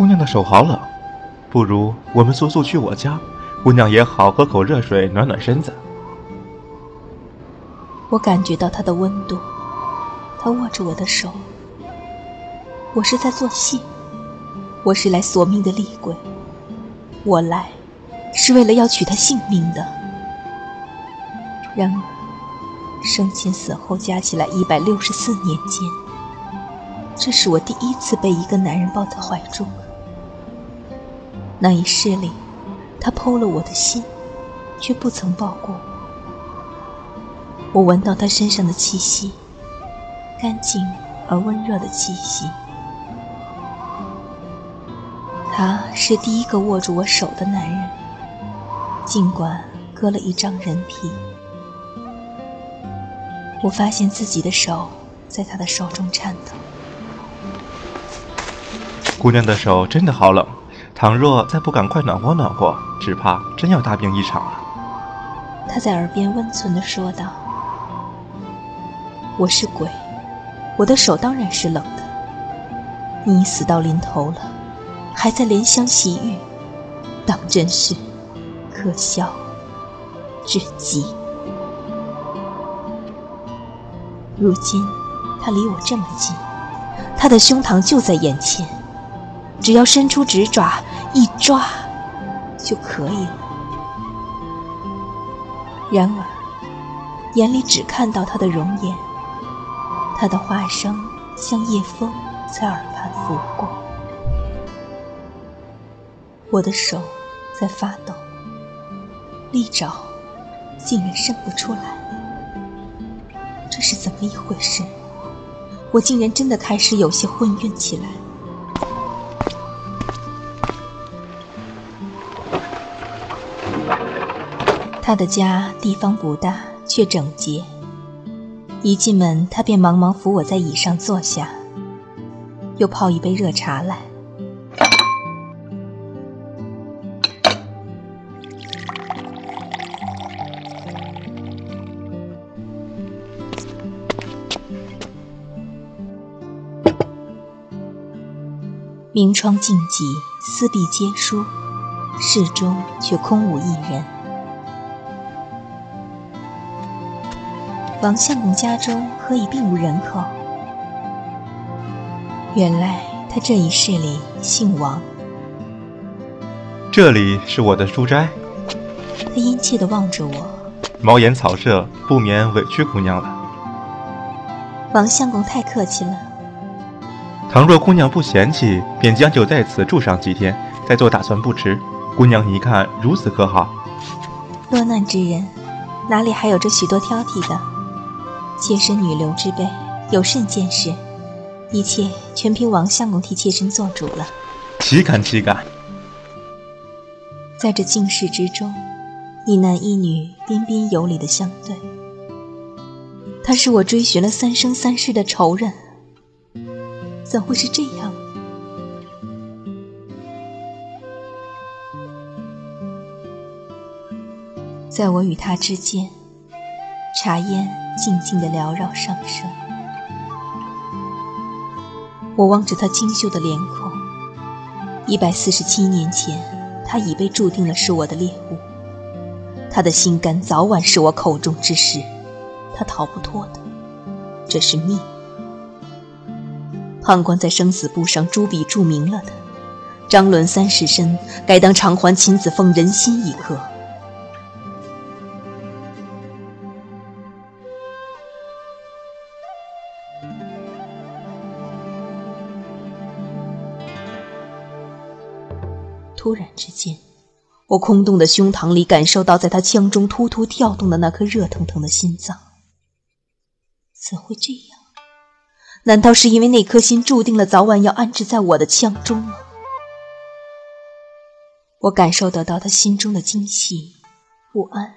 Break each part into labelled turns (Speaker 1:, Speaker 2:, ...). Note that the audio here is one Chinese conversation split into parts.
Speaker 1: 姑娘的手好冷，不如我们速速去我家，姑娘也好喝口热水暖暖身子。
Speaker 2: 我感觉到他的温度，他握着我的手。我是在做戏，我是来索命的厉鬼，我来是为了要取他性命的。然而，生前死后加起来一百六十四年间，这是我第一次被一个男人抱在怀中。那一世里，他剖了我的心，却不曾抱过我。我闻到他身上的气息，干净而温热的气息。他是第一个握住我手的男人，尽管割了一张人皮。我发现自己的手在他的手中颤抖。
Speaker 1: 姑娘的手真的好冷，倘若再不赶快暖和暖和，只怕真要大病一场了。
Speaker 2: 他在耳边温存地说道。我是鬼，我的手当然是冷的。你死到临头了，还在怜香惜玉，当真是可笑至极。如今他离我这么近，他的胸膛就在眼前，只要伸出指爪一抓就可以了。然而眼里只看到他的容颜。他的话声像夜风在耳畔拂过，我的手在发抖，利爪竟然伸不出来，这是怎么一回事？我竟然真的开始有些昏晕起来。他的家地方不大，却整洁。一进门，他便忙忙扶我在椅上坐下，又泡一杯热茶来。明窗净几，四壁皆书，室中却空无一人。王相公家中何以并无人口？原来他这一世里姓王。
Speaker 1: 这里是我的书斋。
Speaker 2: 他殷切地望着我。
Speaker 1: 茅檐草舍，不免委屈姑娘了。
Speaker 2: 王相公太客气了。
Speaker 1: 倘若姑娘不嫌弃，便将就在此住上几天，再做打算不迟。姑娘一看如此可好？
Speaker 2: 落难之人，哪里还有这许多挑剔的？妾身女流之辈，有甚见识？一切全凭王相公替妾身做主了。
Speaker 1: 岂敢岂敢！
Speaker 2: 在这静室之中，一男一女彬彬有礼的相对。他是我追寻了三生三世的仇人，怎会是这样？在我与他之间，茶烟。静静地缭绕上升，我望着他清秀的脸孔。一百四十七年前，他已被注定了是我的猎物。他的心肝早晚是我口中之食，他逃不脱的，这是命。判官在生死簿上朱笔注明了的，张伦三世身，该当偿还秦子凤人心一刻。突然之间，我空洞的胸膛里感受到，在他腔中突突跳动的那颗热腾腾的心脏。怎会这样？难道是因为那颗心注定了早晚要安置在我的腔中吗？我感受得到他心中的惊喜、不安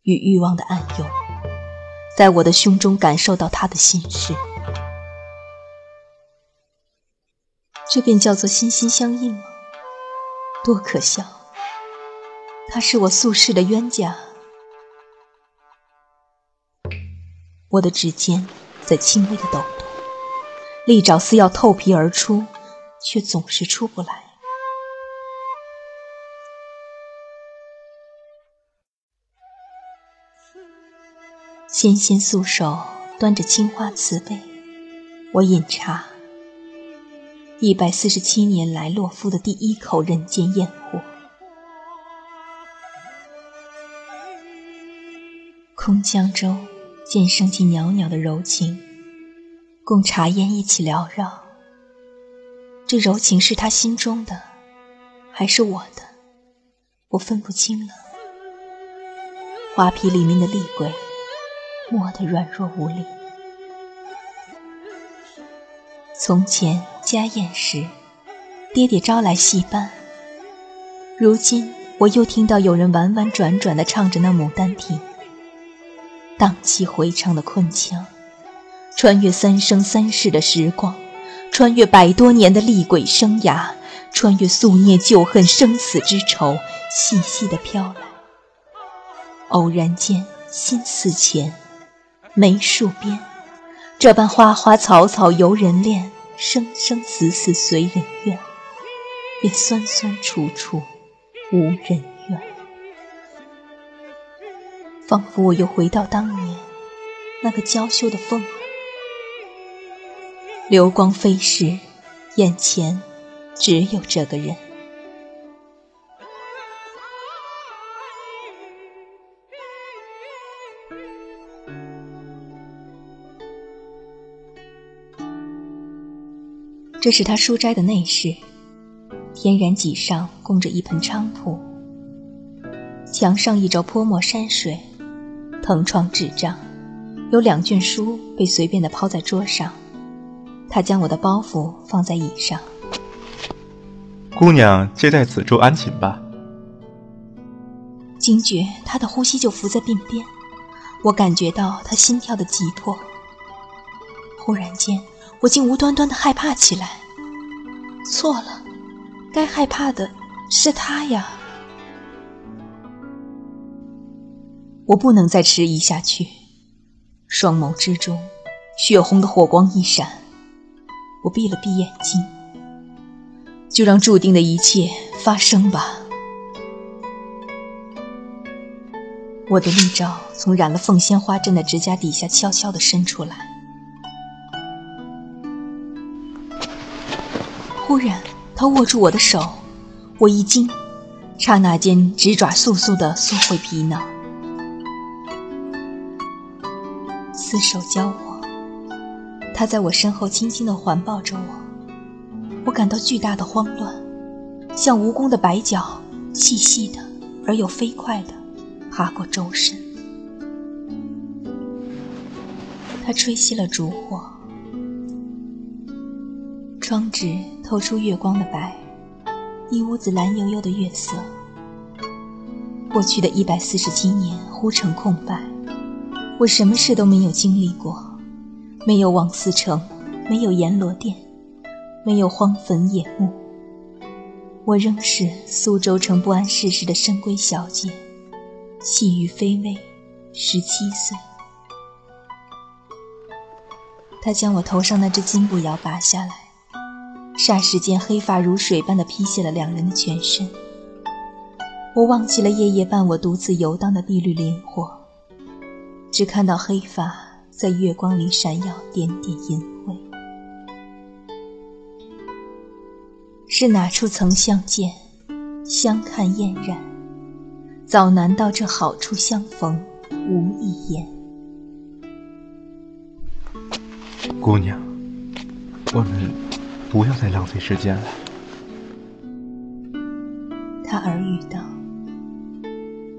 Speaker 2: 与欲望的暗涌，在我的胸中感受到他的心事，这便叫做心心相印吗？多可笑他是我宿世的冤家。我的指尖在轻微的抖动利爪似要透皮而出却总是出不来。纤纤素手端着青花瓷杯我饮茶一百四十七年来，洛夫的第一口人间烟火。空江中渐升起袅袅的柔情，共茶烟一起缭绕。这柔情是他心中的，还是我的？我分不清了。花皮里面的厉鬼，磨得软弱无力。从前家宴时，爹爹招来戏班。如今我又听到有人婉婉转转地唱着那《牡丹亭》，荡气回肠的昆腔，穿越三生三世的时光，穿越百多年的厉鬼生涯，穿越宿孽旧恨生死之仇，细细地飘来。偶然间，心似前，梅树边。这般花花草草游人恋，生生死死随人愿，便酸酸楚楚无人怨。仿佛我又回到当年那个娇羞的凤儿，流光飞逝，眼前只有这个人。这是他书斋的内室，天然脊上供着一盆菖蒲，墙上一轴泼墨山水，藤窗纸帐，有两卷书被随便的抛在桌上。他将我的包袱放在椅上，
Speaker 1: 姑娘借在此处安寝吧。
Speaker 2: 惊觉他的呼吸就浮在鬓边，我感觉到他心跳的急迫。忽然间。我竟无端端的害怕起来。错了，该害怕的是他呀！我不能再迟疑下去。双眸之中，血红的火光一闪，我闭了闭眼睛，就让注定的一切发生吧。我的利爪从染了凤仙花针的指甲底下悄悄地伸出来。然，他握住我的手，我一惊，刹那间直爪簌簌地缩回皮囊。厮手交握，他在我身后轻轻地环抱着我，我感到巨大的慌乱，像蜈蚣的白脚，细细的而又飞快地爬过周身。他吹熄了烛火，窗纸。透出月光的白，一屋子蓝悠悠的月色。过去的一百四十七年忽成空白，我什么事都没有经历过，没有王思成，没有阎罗殿，没有荒坟野墓。我仍是苏州城不谙世事的深闺小姐，细雨霏微，十七岁。他将我头上那只金步摇拔下来。霎时间，黑发如水般的披泻了两人的全身。我忘记了夜夜伴我独自游荡的碧绿灵火，只看到黑发在月光里闪耀，点点银辉。是哪处曾相见，相看厌然？早难道这好处相逢无一言？
Speaker 1: 姑娘，我们。不要再浪费时间了，
Speaker 2: 他耳语道：“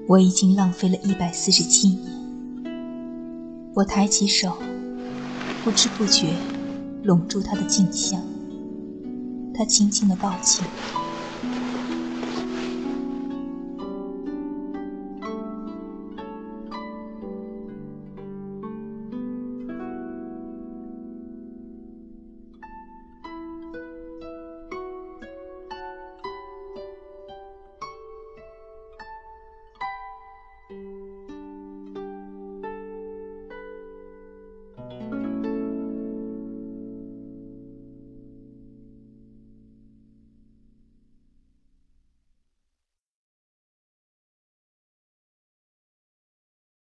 Speaker 2: 我已经浪费了一百四十七年。”我抬起手，不知不觉拢住他的颈项，他轻轻的抱起。